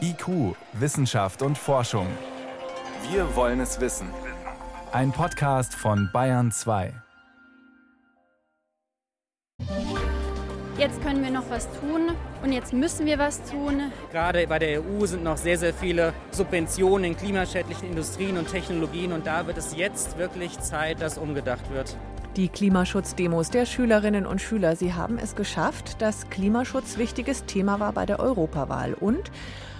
IQ, Wissenschaft und Forschung. Wir wollen es wissen. Ein Podcast von Bayern 2. Jetzt können wir noch was tun und jetzt müssen wir was tun. Gerade bei der EU sind noch sehr, sehr viele Subventionen in klimaschädlichen Industrien und Technologien und da wird es jetzt wirklich Zeit, dass umgedacht wird. Die Klimaschutzdemos der Schülerinnen und Schüler, sie haben es geschafft, dass Klimaschutz wichtiges Thema war bei der Europawahl. Und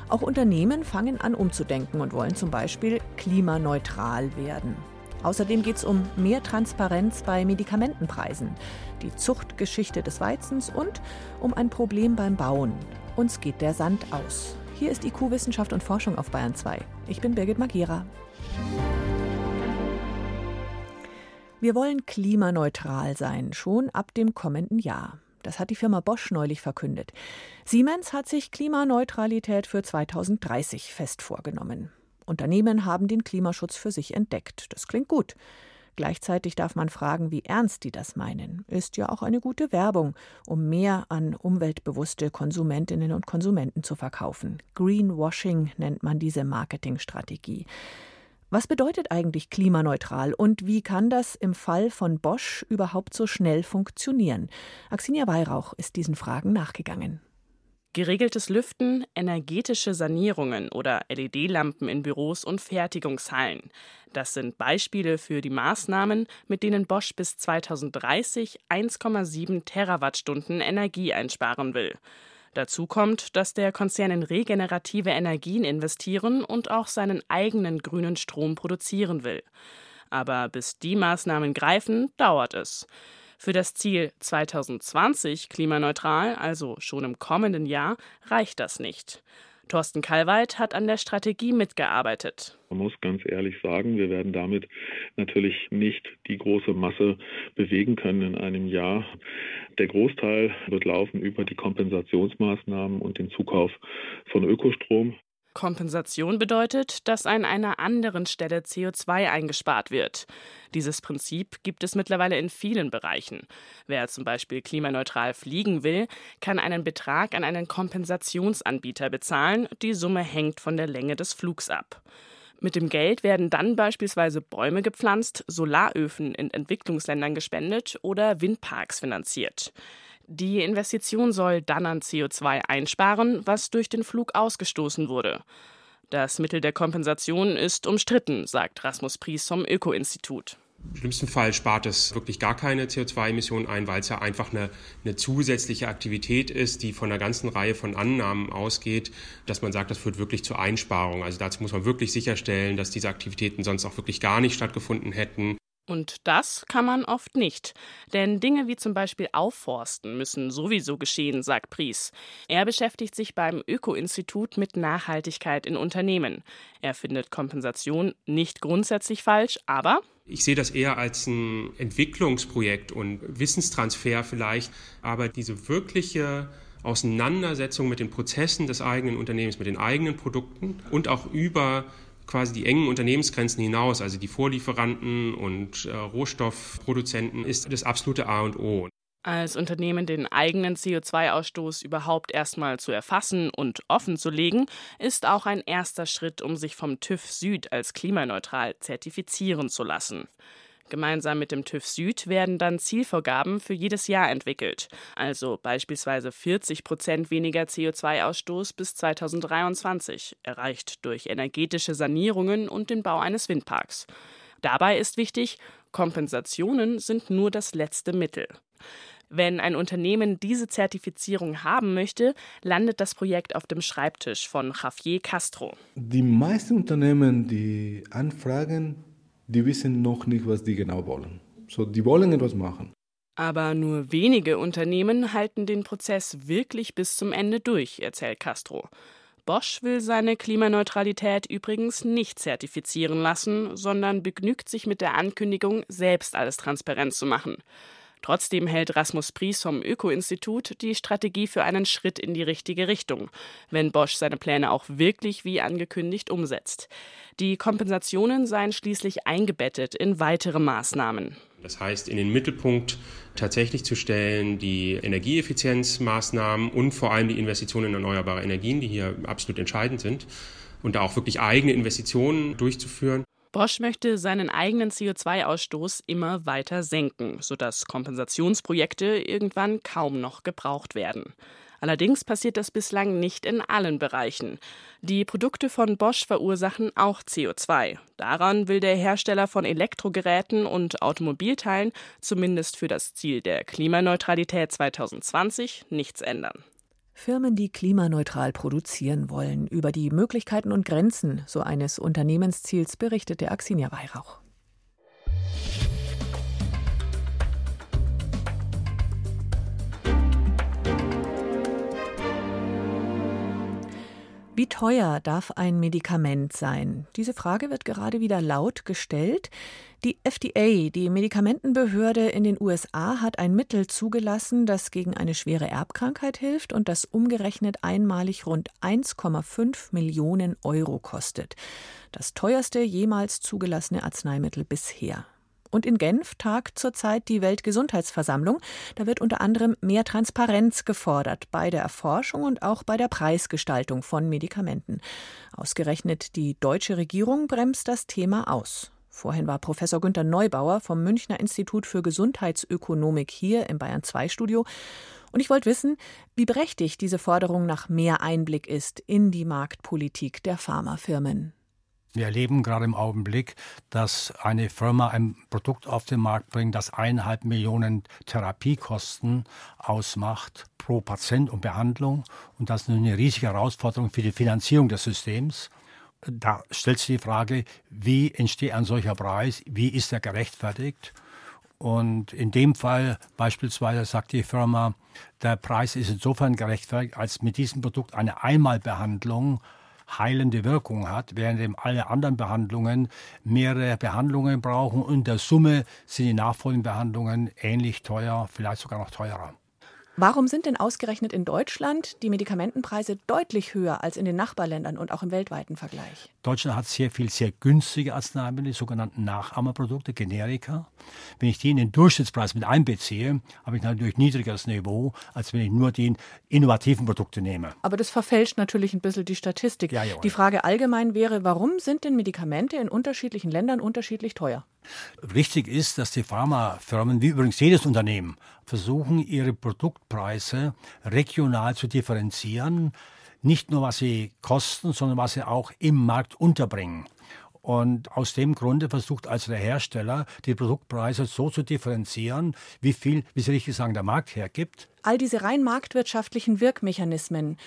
auch Unternehmen fangen an umzudenken und wollen zum Beispiel klimaneutral werden. Außerdem geht es um mehr Transparenz bei Medikamentenpreisen, die Zuchtgeschichte des Weizens und um ein Problem beim Bauen. Uns geht der Sand aus. Hier ist IQ Wissenschaft und Forschung auf Bayern 2. Ich bin Birgit Magera. Wir wollen klimaneutral sein, schon ab dem kommenden Jahr. Das hat die Firma Bosch neulich verkündet. Siemens hat sich Klimaneutralität für 2030 fest vorgenommen. Unternehmen haben den Klimaschutz für sich entdeckt. Das klingt gut. Gleichzeitig darf man fragen, wie ernst die das meinen. Ist ja auch eine gute Werbung, um mehr an umweltbewusste Konsumentinnen und Konsumenten zu verkaufen. Greenwashing nennt man diese Marketingstrategie. Was bedeutet eigentlich klimaneutral und wie kann das im Fall von Bosch überhaupt so schnell funktionieren? Axinia Weihrauch ist diesen Fragen nachgegangen. Geregeltes Lüften, energetische Sanierungen oder LED-Lampen in Büros und Fertigungshallen. Das sind Beispiele für die Maßnahmen, mit denen Bosch bis 2030 1,7 Terawattstunden Energie einsparen will. Dazu kommt, dass der Konzern in regenerative Energien investieren und auch seinen eigenen grünen Strom produzieren will. Aber bis die Maßnahmen greifen, dauert es. Für das Ziel 2020 klimaneutral, also schon im kommenden Jahr, reicht das nicht. Thorsten Kalweit hat an der Strategie mitgearbeitet. Man muss ganz ehrlich sagen, wir werden damit natürlich nicht die große Masse bewegen können in einem Jahr. Der Großteil wird laufen über die Kompensationsmaßnahmen und den Zukauf von Ökostrom. Kompensation bedeutet, dass an einer anderen Stelle CO2 eingespart wird. Dieses Prinzip gibt es mittlerweile in vielen Bereichen. Wer zum Beispiel klimaneutral fliegen will, kann einen Betrag an einen Kompensationsanbieter bezahlen. Die Summe hängt von der Länge des Flugs ab. Mit dem Geld werden dann beispielsweise Bäume gepflanzt, Solaröfen in Entwicklungsländern gespendet oder Windparks finanziert. Die Investition soll dann an CO2 einsparen, was durch den Flug ausgestoßen wurde. Das Mittel der Kompensation ist umstritten, sagt Rasmus Pries vom Öko-Institut. Im schlimmsten Fall spart es wirklich gar keine CO2-Emissionen ein, weil es ja einfach eine, eine, zusätzliche Aktivität ist, die von einer ganzen Reihe von Annahmen ausgeht, dass man sagt, das führt wirklich zur Einsparung. Also dazu muss man wirklich sicherstellen, dass diese Aktivitäten sonst auch wirklich gar nicht stattgefunden hätten. Und das kann man oft nicht. Denn Dinge wie zum Beispiel Aufforsten müssen sowieso geschehen, sagt Pries. Er beschäftigt sich beim Öko-Institut mit Nachhaltigkeit in Unternehmen. Er findet Kompensation nicht grundsätzlich falsch, aber ich sehe das eher als ein Entwicklungsprojekt und Wissenstransfer vielleicht, aber diese wirkliche Auseinandersetzung mit den Prozessen des eigenen Unternehmens, mit den eigenen Produkten und auch über quasi die engen Unternehmensgrenzen hinaus, also die Vorlieferanten und äh, Rohstoffproduzenten, ist das absolute A und O. Als Unternehmen den eigenen CO2-Ausstoß überhaupt erstmal zu erfassen und offen zu legen, ist auch ein erster Schritt, um sich vom TÜV Süd als klimaneutral zertifizieren zu lassen. Gemeinsam mit dem TÜV Süd werden dann Zielvorgaben für jedes Jahr entwickelt, also beispielsweise 40 Prozent weniger CO2-Ausstoß bis 2023, erreicht durch energetische Sanierungen und den Bau eines Windparks. Dabei ist wichtig, Kompensationen sind nur das letzte Mittel. Wenn ein Unternehmen diese Zertifizierung haben möchte, landet das Projekt auf dem Schreibtisch von Javier Castro. Die meisten Unternehmen, die anfragen, die wissen noch nicht, was die genau wollen. So, die wollen etwas machen. Aber nur wenige Unternehmen halten den Prozess wirklich bis zum Ende durch, erzählt Castro. Bosch will seine Klimaneutralität übrigens nicht zertifizieren lassen, sondern begnügt sich mit der Ankündigung, selbst alles transparent zu machen. Trotzdem hält Rasmus Pries vom Öko-Institut die Strategie für einen Schritt in die richtige Richtung, wenn Bosch seine Pläne auch wirklich wie angekündigt umsetzt. Die Kompensationen seien schließlich eingebettet in weitere Maßnahmen. Das heißt, in den Mittelpunkt tatsächlich zu stellen die Energieeffizienzmaßnahmen und vor allem die Investitionen in erneuerbare Energien, die hier absolut entscheidend sind und da auch wirklich eigene Investitionen durchzuführen. Bosch möchte seinen eigenen CO2-Ausstoß immer weiter senken, sodass Kompensationsprojekte irgendwann kaum noch gebraucht werden. Allerdings passiert das bislang nicht in allen Bereichen. Die Produkte von Bosch verursachen auch CO2. Daran will der Hersteller von Elektrogeräten und Automobilteilen zumindest für das Ziel der Klimaneutralität 2020 nichts ändern. Firmen, die klimaneutral produzieren wollen. Über die Möglichkeiten und Grenzen so eines Unternehmensziels berichtete Axinia Weihrauch. Wie teuer darf ein Medikament sein? Diese Frage wird gerade wieder laut gestellt. Die FDA, die Medikamentenbehörde in den USA, hat ein Mittel zugelassen, das gegen eine schwere Erbkrankheit hilft und das umgerechnet einmalig rund 1,5 Millionen Euro kostet. Das teuerste jemals zugelassene Arzneimittel bisher. Und in Genf tagt zurzeit die Weltgesundheitsversammlung. Da wird unter anderem mehr Transparenz gefordert bei der Erforschung und auch bei der Preisgestaltung von Medikamenten. Ausgerechnet die deutsche Regierung bremst das Thema aus. Vorhin war Professor Günter Neubauer vom Münchner Institut für Gesundheitsökonomik hier im Bayern 2 Studio. Und ich wollte wissen, wie berechtigt diese Forderung nach mehr Einblick ist in die Marktpolitik der Pharmafirmen. Wir erleben gerade im Augenblick, dass eine Firma ein Produkt auf den Markt bringt, das eineinhalb Millionen Therapiekosten ausmacht pro Patient und Behandlung. Und das ist eine riesige Herausforderung für die Finanzierung des Systems. Da stellt sich die Frage, wie entsteht ein solcher Preis? Wie ist er gerechtfertigt? Und in dem Fall beispielsweise sagt die Firma, der Preis ist insofern gerechtfertigt, als mit diesem Produkt eine Einmalbehandlung heilende Wirkung hat, während alle anderen Behandlungen mehrere Behandlungen brauchen und in der Summe sind die nachfolgenden Behandlungen ähnlich teuer, vielleicht sogar noch teurer. Warum sind denn ausgerechnet in Deutschland die Medikamentenpreise deutlich höher als in den Nachbarländern und auch im weltweiten Vergleich? Deutschland hat sehr viel sehr günstige Arzneimittel, die sogenannten Nachahmerprodukte, Generika. Wenn ich die in den Durchschnittspreis mit einbeziehe, habe ich natürlich niedrigeres Niveau, als wenn ich nur die innovativen Produkte nehme. Aber das verfälscht natürlich ein bisschen die Statistik. Ja, die Frage allgemein wäre, warum sind denn Medikamente in unterschiedlichen Ländern unterschiedlich teuer? Richtig ist, dass die Pharmafirmen, wie übrigens jedes Unternehmen, versuchen, ihre Produktpreise regional zu differenzieren. Nicht nur, was sie kosten, sondern was sie auch im Markt unterbringen. Und aus dem Grunde versucht also der Hersteller, die Produktpreise so zu differenzieren, wie viel, wie Sie richtig sagen, der Markt hergibt. All diese rein marktwirtschaftlichen Wirkmechanismen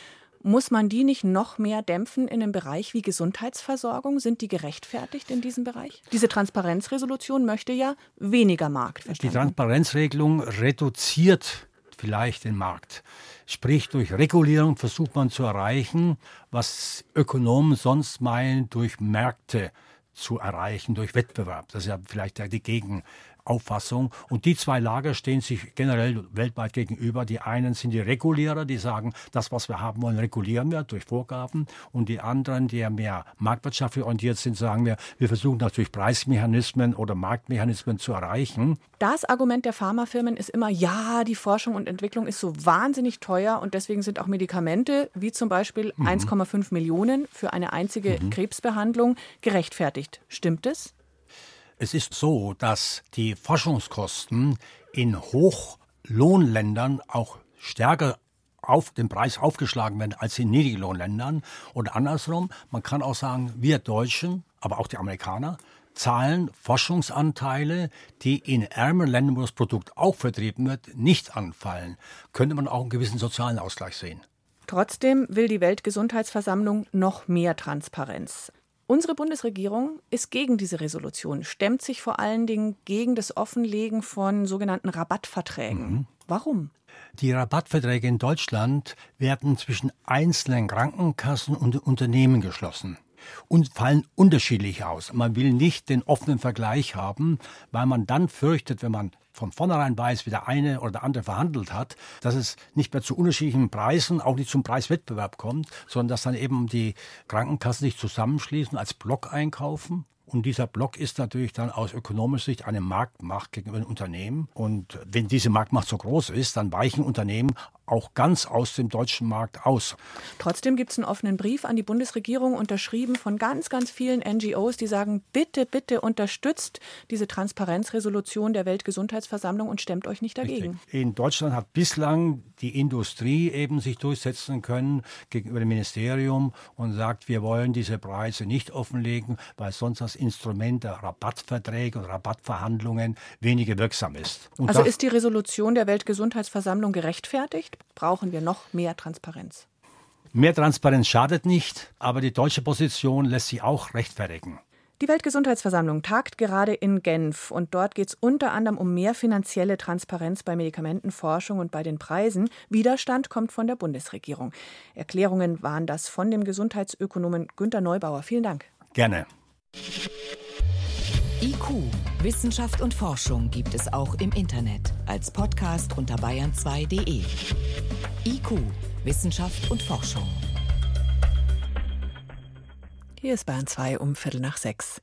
muss man die nicht noch mehr dämpfen in einem Bereich wie Gesundheitsversorgung? Sind die gerechtfertigt in diesem Bereich? Diese Transparenzresolution möchte ja weniger Markt. Verstanden. Die Transparenzregelung reduziert vielleicht den Markt. Sprich, durch Regulierung versucht man zu erreichen, was Ökonomen sonst meinen, durch Märkte zu erreichen, durch Wettbewerb. Das ist ja vielleicht die Gegen, Auffassung. Und die zwei Lager stehen sich generell weltweit gegenüber. Die einen sind die Regulierer, die sagen, das, was wir haben wollen, regulieren wir durch Vorgaben. Und die anderen, die ja mehr marktwirtschaftlich orientiert sind, sagen wir, wir versuchen natürlich Preismechanismen oder Marktmechanismen zu erreichen. Das Argument der Pharmafirmen ist immer, ja, die Forschung und Entwicklung ist so wahnsinnig teuer und deswegen sind auch Medikamente wie zum Beispiel mhm. 1,5 Millionen für eine einzige mhm. Krebsbehandlung gerechtfertigt. Stimmt es? Es ist so, dass die Forschungskosten in Hochlohnländern auch stärker auf den Preis aufgeschlagen werden als in Niedriglohnländern. Und andersrum, man kann auch sagen, wir Deutschen, aber auch die Amerikaner, zahlen Forschungsanteile, die in ärmeren Ländern, wo das Produkt auch vertrieben wird, nicht anfallen. Könnte man auch einen gewissen sozialen Ausgleich sehen. Trotzdem will die Weltgesundheitsversammlung noch mehr Transparenz. Unsere Bundesregierung ist gegen diese Resolution, stemmt sich vor allen Dingen gegen das Offenlegen von sogenannten Rabattverträgen. Mhm. Warum? Die Rabattverträge in Deutschland werden zwischen einzelnen Krankenkassen und Unternehmen geschlossen. Und fallen unterschiedlich aus. Man will nicht den offenen Vergleich haben, weil man dann fürchtet, wenn man von vornherein weiß, wie der eine oder der andere verhandelt hat, dass es nicht mehr zu unterschiedlichen Preisen, auch nicht zum Preiswettbewerb kommt, sondern dass dann eben die Krankenkassen sich zusammenschließen, als Block einkaufen und dieser Block ist natürlich dann aus ökonomischer Sicht eine Marktmacht gegenüber den Unternehmen. Und wenn diese Marktmacht so groß ist, dann weichen Unternehmen auch ganz aus dem deutschen Markt aus. Trotzdem gibt es einen offenen Brief an die Bundesregierung, unterschrieben von ganz, ganz vielen NGOs, die sagen, bitte, bitte unterstützt diese Transparenzresolution der Weltgesundheitsversammlung und stemmt euch nicht dagegen. Richtig. In Deutschland hat bislang die Industrie eben sich durchsetzen können gegenüber dem Ministerium und sagt, wir wollen diese Preise nicht offenlegen, weil sonst das Instrument der Rabattverträge und Rabattverhandlungen weniger wirksam ist. Und also ist die Resolution der Weltgesundheitsversammlung gerechtfertigt? Brauchen wir noch mehr Transparenz. Mehr Transparenz schadet nicht, aber die deutsche Position lässt sich auch rechtfertigen. Die Weltgesundheitsversammlung tagt gerade in Genf und dort geht es unter anderem um mehr finanzielle Transparenz bei Medikamentenforschung und bei den Preisen. Widerstand kommt von der Bundesregierung. Erklärungen waren das von dem Gesundheitsökonomen Günter Neubauer. Vielen Dank. Gerne. IQ, Wissenschaft und Forschung gibt es auch im Internet als Podcast unter bayern2.de. IQ, Wissenschaft und Forschung. Hier ist Bayern 2 um Viertel nach sechs.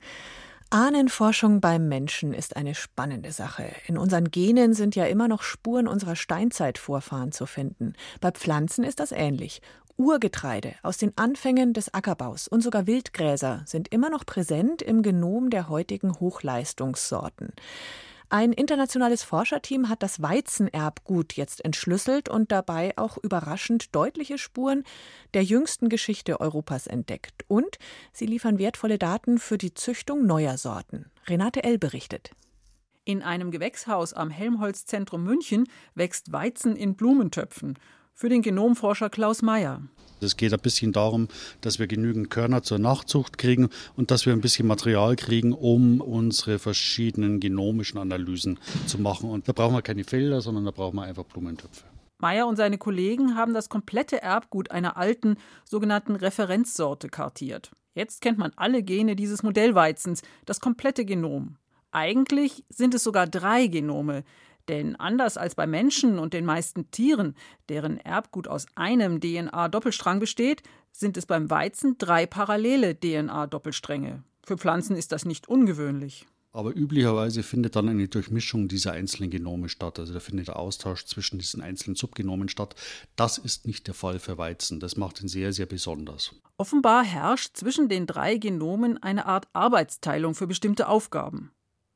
Ahnenforschung beim Menschen ist eine spannende Sache. In unseren Genen sind ja immer noch Spuren unserer Steinzeitvorfahren zu finden. Bei Pflanzen ist das ähnlich. Urgetreide aus den Anfängen des Ackerbaus und sogar Wildgräser sind immer noch präsent im Genom der heutigen Hochleistungssorten. Ein internationales Forscherteam hat das Weizenerbgut jetzt entschlüsselt und dabei auch überraschend deutliche Spuren der jüngsten Geschichte Europas entdeckt. Und sie liefern wertvolle Daten für die Züchtung neuer Sorten. Renate L. berichtet. In einem Gewächshaus am Helmholtz-Zentrum München wächst Weizen in Blumentöpfen für den Genomforscher Klaus Mayer. Es geht ein bisschen darum, dass wir genügend Körner zur Nachzucht kriegen und dass wir ein bisschen Material kriegen, um unsere verschiedenen genomischen Analysen zu machen. Und da brauchen wir keine Felder, sondern da brauchen wir einfach Blumentöpfe. Meyer und seine Kollegen haben das komplette Erbgut einer alten sogenannten Referenzsorte kartiert. Jetzt kennt man alle Gene dieses Modellweizens, das komplette Genom. Eigentlich sind es sogar drei Genome, denn anders als bei Menschen und den meisten Tieren, deren Erbgut aus einem DNA-Doppelstrang besteht, sind es beim Weizen drei parallele DNA-Doppelstränge. Für Pflanzen ist das nicht ungewöhnlich. Aber üblicherweise findet dann eine Durchmischung dieser einzelnen Genome statt. Also da findet der Austausch zwischen diesen einzelnen Subgenomen statt. Das ist nicht der Fall für Weizen. Das macht ihn sehr, sehr besonders. Offenbar herrscht zwischen den drei Genomen eine Art Arbeitsteilung für bestimmte Aufgaben.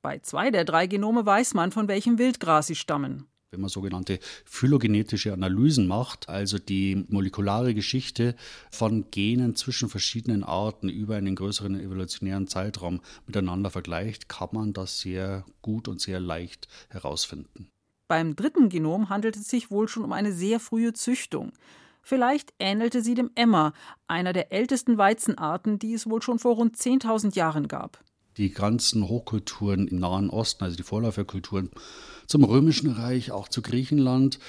Bei zwei der drei Genome weiß man, von welchem Wildgras sie stammen. Wenn man sogenannte phylogenetische Analysen macht, also die molekulare Geschichte von Genen zwischen verschiedenen Arten über einen größeren evolutionären Zeitraum miteinander vergleicht, kann man das sehr gut und sehr leicht herausfinden. Beim dritten Genom handelt es sich wohl schon um eine sehr frühe Züchtung. Vielleicht ähnelte sie dem Emmer, einer der ältesten Weizenarten, die es wohl schon vor rund 10.000 Jahren gab die ganzen Hochkulturen im Nahen Osten, also die Vorläuferkulturen zum Römischen Reich, auch zu Griechenland.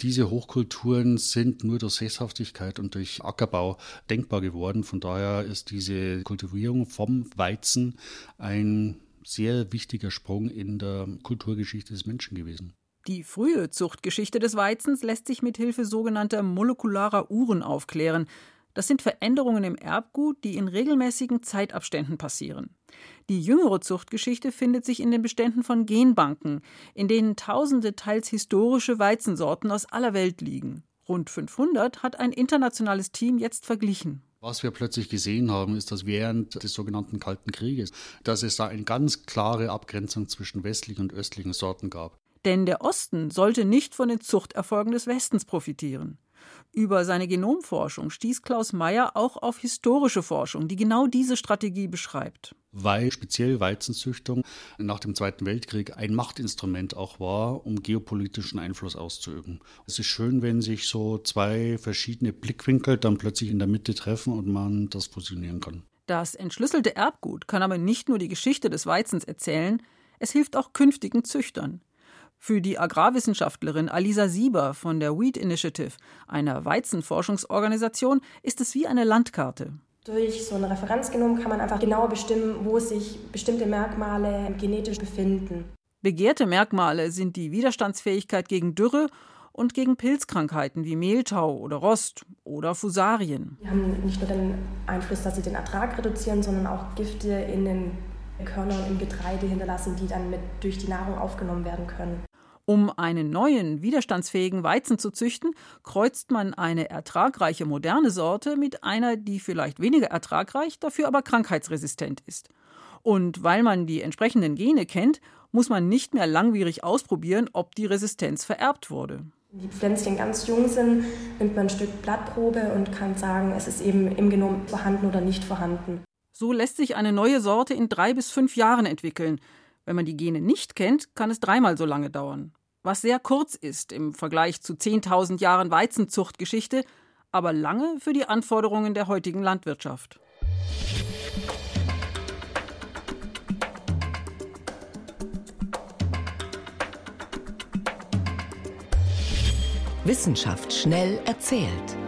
Diese Hochkulturen sind nur durch Sesshaftigkeit und durch Ackerbau denkbar geworden. Von daher ist diese Kultivierung vom Weizen ein sehr wichtiger Sprung in der Kulturgeschichte des Menschen gewesen. Die frühe Zuchtgeschichte des Weizens lässt sich mit Hilfe sogenannter molekularer Uhren aufklären. Das sind Veränderungen im Erbgut, die in regelmäßigen Zeitabständen passieren. Die jüngere Zuchtgeschichte findet sich in den Beständen von Genbanken, in denen tausende teils historische Weizensorten aus aller Welt liegen. Rund 500 hat ein internationales Team jetzt verglichen. Was wir plötzlich gesehen haben, ist, dass während des sogenannten Kalten Krieges, dass es da eine ganz klare Abgrenzung zwischen westlichen und östlichen Sorten gab. Denn der Osten sollte nicht von den Zuchterfolgen des Westens profitieren. Über seine Genomforschung stieß Klaus Meyer auch auf historische Forschung, die genau diese Strategie beschreibt. Weil speziell Weizenzüchtung nach dem Zweiten Weltkrieg ein Machtinstrument auch war, um geopolitischen Einfluss auszuüben. Es ist schön, wenn sich so zwei verschiedene Blickwinkel dann plötzlich in der Mitte treffen und man das fusionieren kann. Das entschlüsselte Erbgut kann aber nicht nur die Geschichte des Weizens erzählen, es hilft auch künftigen Züchtern. Für die Agrarwissenschaftlerin Alisa Sieber von der Wheat Initiative, einer Weizenforschungsorganisation, ist es wie eine Landkarte. Durch so ein Referenzgenom kann man einfach genau bestimmen, wo sich bestimmte Merkmale genetisch befinden. Begehrte Merkmale sind die Widerstandsfähigkeit gegen Dürre und gegen Pilzkrankheiten wie Mehltau oder Rost oder Fusarien. Die haben nicht nur den Einfluss, dass sie den Ertrag reduzieren, sondern auch Gifte in den Körnern im Getreide hinterlassen, die dann mit durch die Nahrung aufgenommen werden können. Um einen neuen, widerstandsfähigen Weizen zu züchten, kreuzt man eine ertragreiche moderne Sorte mit einer, die vielleicht weniger ertragreich, dafür aber krankheitsresistent ist. Und weil man die entsprechenden Gene kennt, muss man nicht mehr langwierig ausprobieren, ob die Resistenz vererbt wurde. Wenn die Pflänzchen ganz jung sind, nimmt man ein Stück Blattprobe und kann sagen, es ist eben im Genom vorhanden oder nicht vorhanden. So lässt sich eine neue Sorte in drei bis fünf Jahren entwickeln. Wenn man die Gene nicht kennt, kann es dreimal so lange dauern. Was sehr kurz ist im Vergleich zu 10.000 Jahren Weizenzuchtgeschichte, aber lange für die Anforderungen der heutigen Landwirtschaft. Wissenschaft schnell erzählt.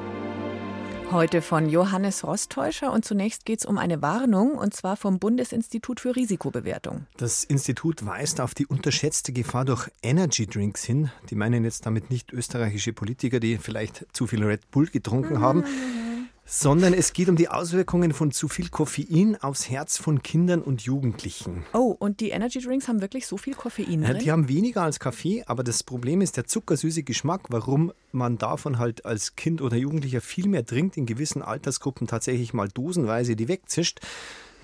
Heute von Johannes Rostäuscher und zunächst geht es um eine Warnung und zwar vom Bundesinstitut für Risikobewertung. Das Institut weist auf die unterschätzte Gefahr durch Energy Drinks hin. Die meinen jetzt damit nicht österreichische Politiker, die vielleicht zu viel Red Bull getrunken haben, sondern es geht um die Auswirkungen von zu viel Koffein aufs Herz von Kindern und Jugendlichen. Oh, und die Energy Drinks haben wirklich so viel Koffein drin? Die haben weniger als Kaffee, aber das Problem ist der zuckersüße Geschmack, warum man davon halt als Kind oder Jugendlicher viel mehr trinkt, in gewissen Altersgruppen tatsächlich mal dosenweise die wegzischt.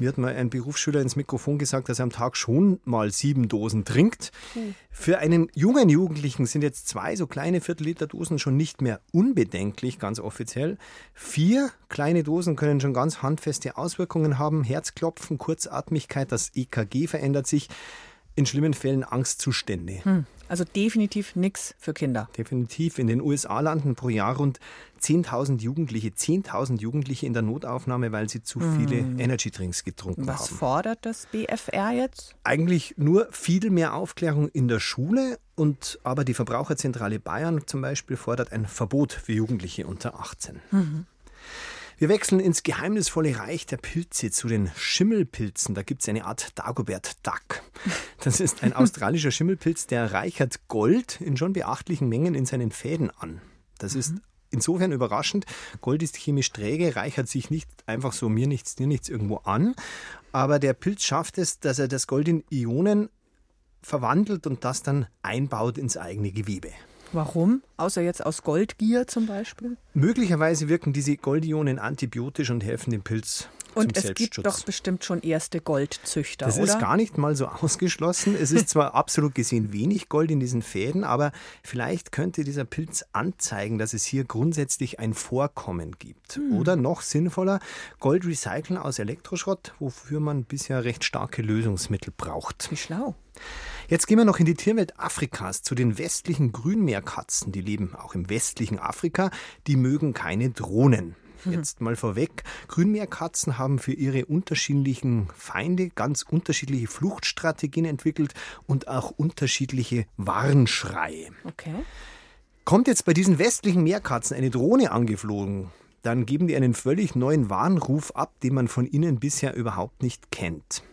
Mir hat mal ein Berufsschüler ins Mikrofon gesagt, dass er am Tag schon mal sieben Dosen trinkt. Mhm. Für einen jungen Jugendlichen sind jetzt zwei so kleine Viertelliter Dosen schon nicht mehr unbedenklich, ganz offiziell. Vier kleine Dosen können schon ganz handfeste Auswirkungen haben. Herzklopfen, Kurzatmigkeit, das EKG verändert sich in schlimmen Fällen Angstzustände. Hm, also definitiv nichts für Kinder. Definitiv. In den USA landen pro Jahr rund 10.000 Jugendliche, 10.000 Jugendliche in der Notaufnahme, weil sie zu viele hm. Energy Drinks getrunken Was haben. Was fordert das BFR jetzt? Eigentlich nur viel mehr Aufklärung in der Schule und aber die Verbraucherzentrale Bayern zum Beispiel fordert ein Verbot für Jugendliche unter 18. Mhm. Wir wechseln ins geheimnisvolle Reich der Pilze zu den Schimmelpilzen. Da gibt es eine Art Dagobert Duck. Das ist ein australischer Schimmelpilz, der reichert Gold in schon beachtlichen Mengen in seinen Fäden an. Das ist insofern überraschend. Gold ist chemisch träge, reichert sich nicht einfach so mir nichts, dir nichts irgendwo an. Aber der Pilz schafft es, dass er das Gold in Ionen verwandelt und das dann einbaut ins eigene Gewebe. Warum? Außer jetzt aus Goldgier zum Beispiel? Möglicherweise wirken diese Goldionen antibiotisch und helfen dem Pilz und es gibt doch bestimmt schon erste Goldzüchter, das oder? ist gar nicht mal so ausgeschlossen. Es ist zwar absolut gesehen wenig Gold in diesen Fäden, aber vielleicht könnte dieser Pilz anzeigen, dass es hier grundsätzlich ein Vorkommen gibt. Hm. Oder noch sinnvoller, Gold recyceln aus Elektroschrott, wofür man bisher recht starke Lösungsmittel braucht. Wie schlau. Jetzt gehen wir noch in die Tierwelt Afrikas zu den westlichen Grünmeerkatzen. Die leben auch im westlichen Afrika. Die mögen keine Drohnen. Jetzt mal vorweg, Grünmeerkatzen haben für ihre unterschiedlichen Feinde ganz unterschiedliche Fluchtstrategien entwickelt und auch unterschiedliche Warnschreie. Okay. Kommt jetzt bei diesen westlichen Meerkatzen eine Drohne angeflogen, dann geben die einen völlig neuen Warnruf ab, den man von ihnen bisher überhaupt nicht kennt.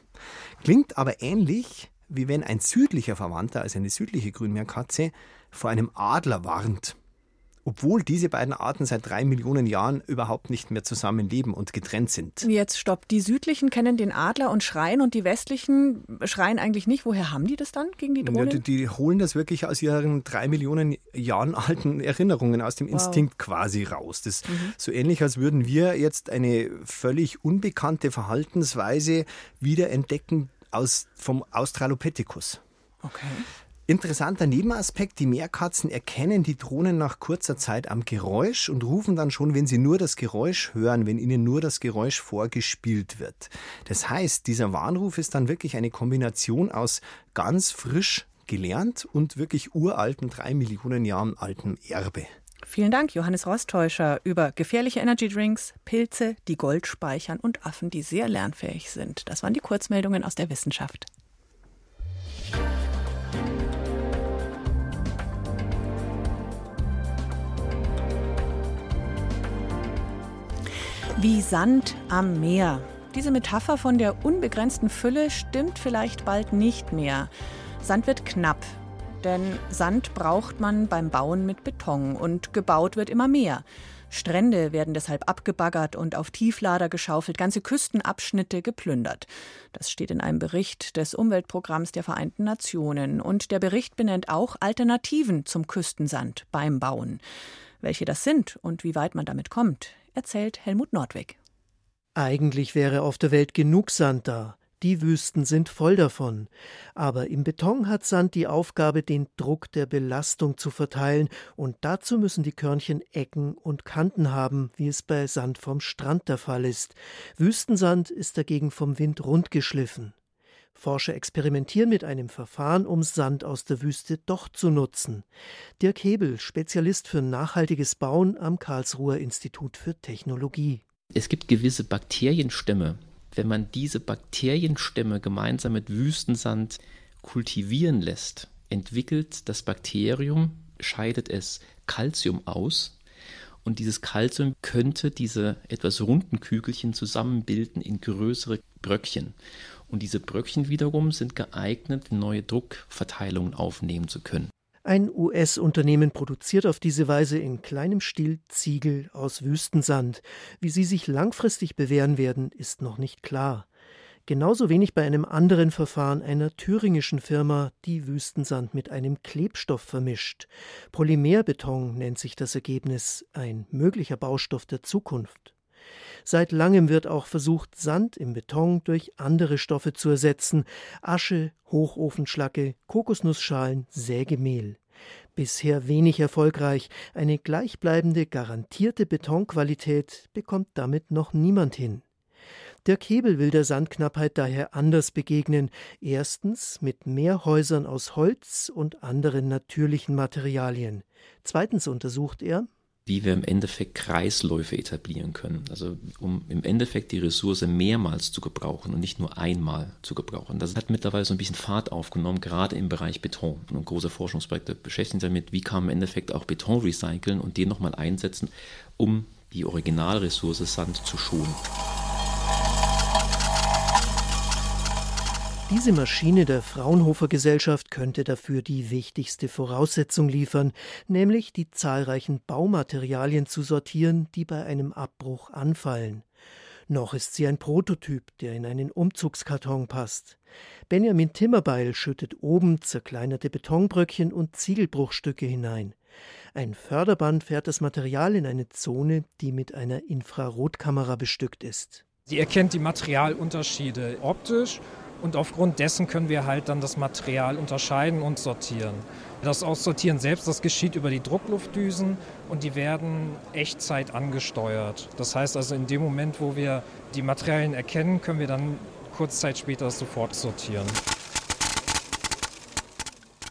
Klingt aber ähnlich, wie wenn ein südlicher Verwandter, also eine südliche Grünmeerkatze, vor einem Adler warnt. Obwohl diese beiden Arten seit drei Millionen Jahren überhaupt nicht mehr zusammenleben und getrennt sind. Jetzt stopp. Die südlichen kennen den Adler und schreien und die westlichen schreien eigentlich nicht. Woher haben die das dann gegen die Drohne? Ja, die, die, holen das wirklich aus ihren drei Millionen Jahren alten Erinnerungen, aus dem wow. Instinkt quasi raus. Das mhm. so ähnlich, als würden wir jetzt eine völlig unbekannte Verhaltensweise wiederentdecken, aus, vom Australopithecus. Okay. Interessanter Nebenaspekt, die Meerkatzen erkennen die Drohnen nach kurzer Zeit am Geräusch und rufen dann schon, wenn sie nur das Geräusch hören, wenn ihnen nur das Geräusch vorgespielt wird. Das heißt, dieser Warnruf ist dann wirklich eine Kombination aus ganz frisch gelernt und wirklich uralten, drei Millionen Jahren altem Erbe. Vielen Dank, Johannes Rostäuscher, über gefährliche Energydrinks, Pilze, die Gold speichern und Affen, die sehr lernfähig sind. Das waren die Kurzmeldungen aus der Wissenschaft. Wie Sand am Meer. Diese Metapher von der unbegrenzten Fülle stimmt vielleicht bald nicht mehr. Sand wird knapp, denn Sand braucht man beim Bauen mit Beton und gebaut wird immer mehr. Strände werden deshalb abgebaggert und auf Tieflader geschaufelt, ganze Küstenabschnitte geplündert. Das steht in einem Bericht des Umweltprogramms der Vereinten Nationen. Und der Bericht benennt auch Alternativen zum Küstensand beim Bauen. Welche das sind und wie weit man damit kommt, erzählt Helmut Nordwig. Eigentlich wäre auf der Welt genug Sand da. Die Wüsten sind voll davon. Aber im Beton hat Sand die Aufgabe, den Druck der Belastung zu verteilen, und dazu müssen die Körnchen Ecken und Kanten haben, wie es bei Sand vom Strand der Fall ist. Wüstensand ist dagegen vom Wind rundgeschliffen. Forscher experimentieren mit einem Verfahren, um Sand aus der Wüste doch zu nutzen. Dirk Hebel, Spezialist für nachhaltiges Bauen am Karlsruher Institut für Technologie. Es gibt gewisse Bakterienstämme, wenn man diese Bakterienstämme gemeinsam mit Wüstensand kultivieren lässt, entwickelt das Bakterium, scheidet es Calcium aus und dieses Calcium könnte diese etwas runden Kügelchen zusammenbilden in größere Bröckchen. Und diese Bröckchen wiederum sind geeignet, neue Druckverteilungen aufnehmen zu können. Ein US-Unternehmen produziert auf diese Weise in kleinem Stil Ziegel aus Wüstensand. Wie sie sich langfristig bewähren werden, ist noch nicht klar. Genauso wenig bei einem anderen Verfahren einer thüringischen Firma, die Wüstensand mit einem Klebstoff vermischt. Polymerbeton nennt sich das Ergebnis, ein möglicher Baustoff der Zukunft. Seit langem wird auch versucht, Sand im Beton durch andere Stoffe zu ersetzen: Asche, Hochofenschlacke, Kokosnussschalen, Sägemehl. Bisher wenig erfolgreich. Eine gleichbleibende, garantierte Betonqualität bekommt damit noch niemand hin. Dirk Hebel will der Sandknappheit daher anders begegnen. Erstens mit mehr Häusern aus Holz und anderen natürlichen Materialien. Zweitens untersucht er, wie wir im Endeffekt Kreisläufe etablieren können. Also um im Endeffekt die Ressource mehrmals zu gebrauchen und nicht nur einmal zu gebrauchen. Das hat mittlerweile so ein bisschen Fahrt aufgenommen, gerade im Bereich Beton. Und große Forschungsprojekte beschäftigen sich damit, wie kann man im Endeffekt auch Beton recyceln und den nochmal einsetzen, um die Originalressource Sand zu schonen. Diese Maschine der Fraunhofer Gesellschaft könnte dafür die wichtigste Voraussetzung liefern, nämlich die zahlreichen Baumaterialien zu sortieren, die bei einem Abbruch anfallen. Noch ist sie ein Prototyp, der in einen Umzugskarton passt. Benjamin Timmerbeil schüttet oben zerkleinerte Betonbröckchen und Ziegelbruchstücke hinein. Ein Förderband fährt das Material in eine Zone, die mit einer Infrarotkamera bestückt ist. Sie erkennt die Materialunterschiede optisch und aufgrund dessen können wir halt dann das Material unterscheiden und sortieren. Das Aussortieren selbst, das geschieht über die Druckluftdüsen und die werden Echtzeit angesteuert. Das heißt also in dem Moment, wo wir die Materialien erkennen, können wir dann kurz Zeit später sofort sortieren.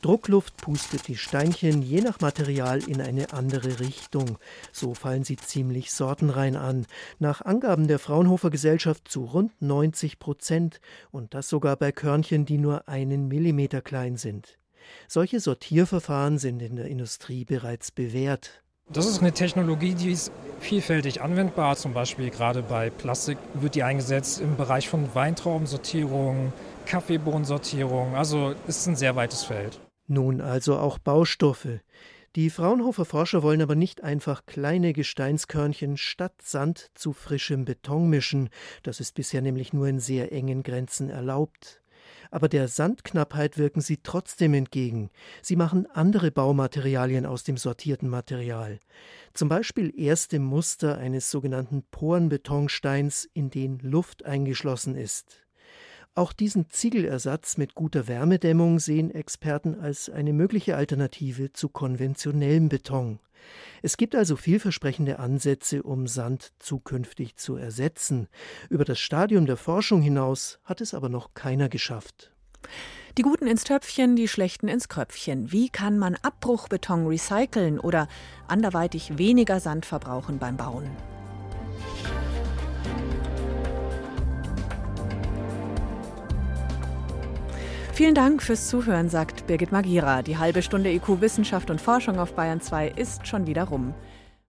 Druckluft pustet die Steinchen je nach Material in eine andere Richtung. So fallen sie ziemlich sortenrein an. Nach Angaben der Fraunhofer Gesellschaft zu rund 90 Prozent. Und das sogar bei Körnchen, die nur einen Millimeter klein sind. Solche Sortierverfahren sind in der Industrie bereits bewährt. Das ist eine Technologie, die ist vielfältig anwendbar. Zum Beispiel gerade bei Plastik wird die eingesetzt im Bereich von Weintraubensortierung, Kaffeebohnensortierung. Also ist ein sehr weites Feld. Nun also auch Baustoffe. Die Fraunhofer Forscher wollen aber nicht einfach kleine Gesteinskörnchen statt Sand zu frischem Beton mischen, das ist bisher nämlich nur in sehr engen Grenzen erlaubt. Aber der Sandknappheit wirken sie trotzdem entgegen. Sie machen andere Baumaterialien aus dem sortierten Material. Zum Beispiel erste Muster eines sogenannten Porenbetonsteins, in den Luft eingeschlossen ist. Auch diesen Ziegelersatz mit guter Wärmedämmung sehen Experten als eine mögliche Alternative zu konventionellem Beton. Es gibt also vielversprechende Ansätze, um Sand zukünftig zu ersetzen. Über das Stadium der Forschung hinaus hat es aber noch keiner geschafft. Die Guten ins Töpfchen, die Schlechten ins Kröpfchen. Wie kann man Abbruchbeton recyceln oder anderweitig weniger Sand verbrauchen beim Bauen? Vielen Dank fürs Zuhören, sagt Birgit Magira. Die halbe Stunde IQ Wissenschaft und Forschung auf Bayern 2 ist schon wieder rum.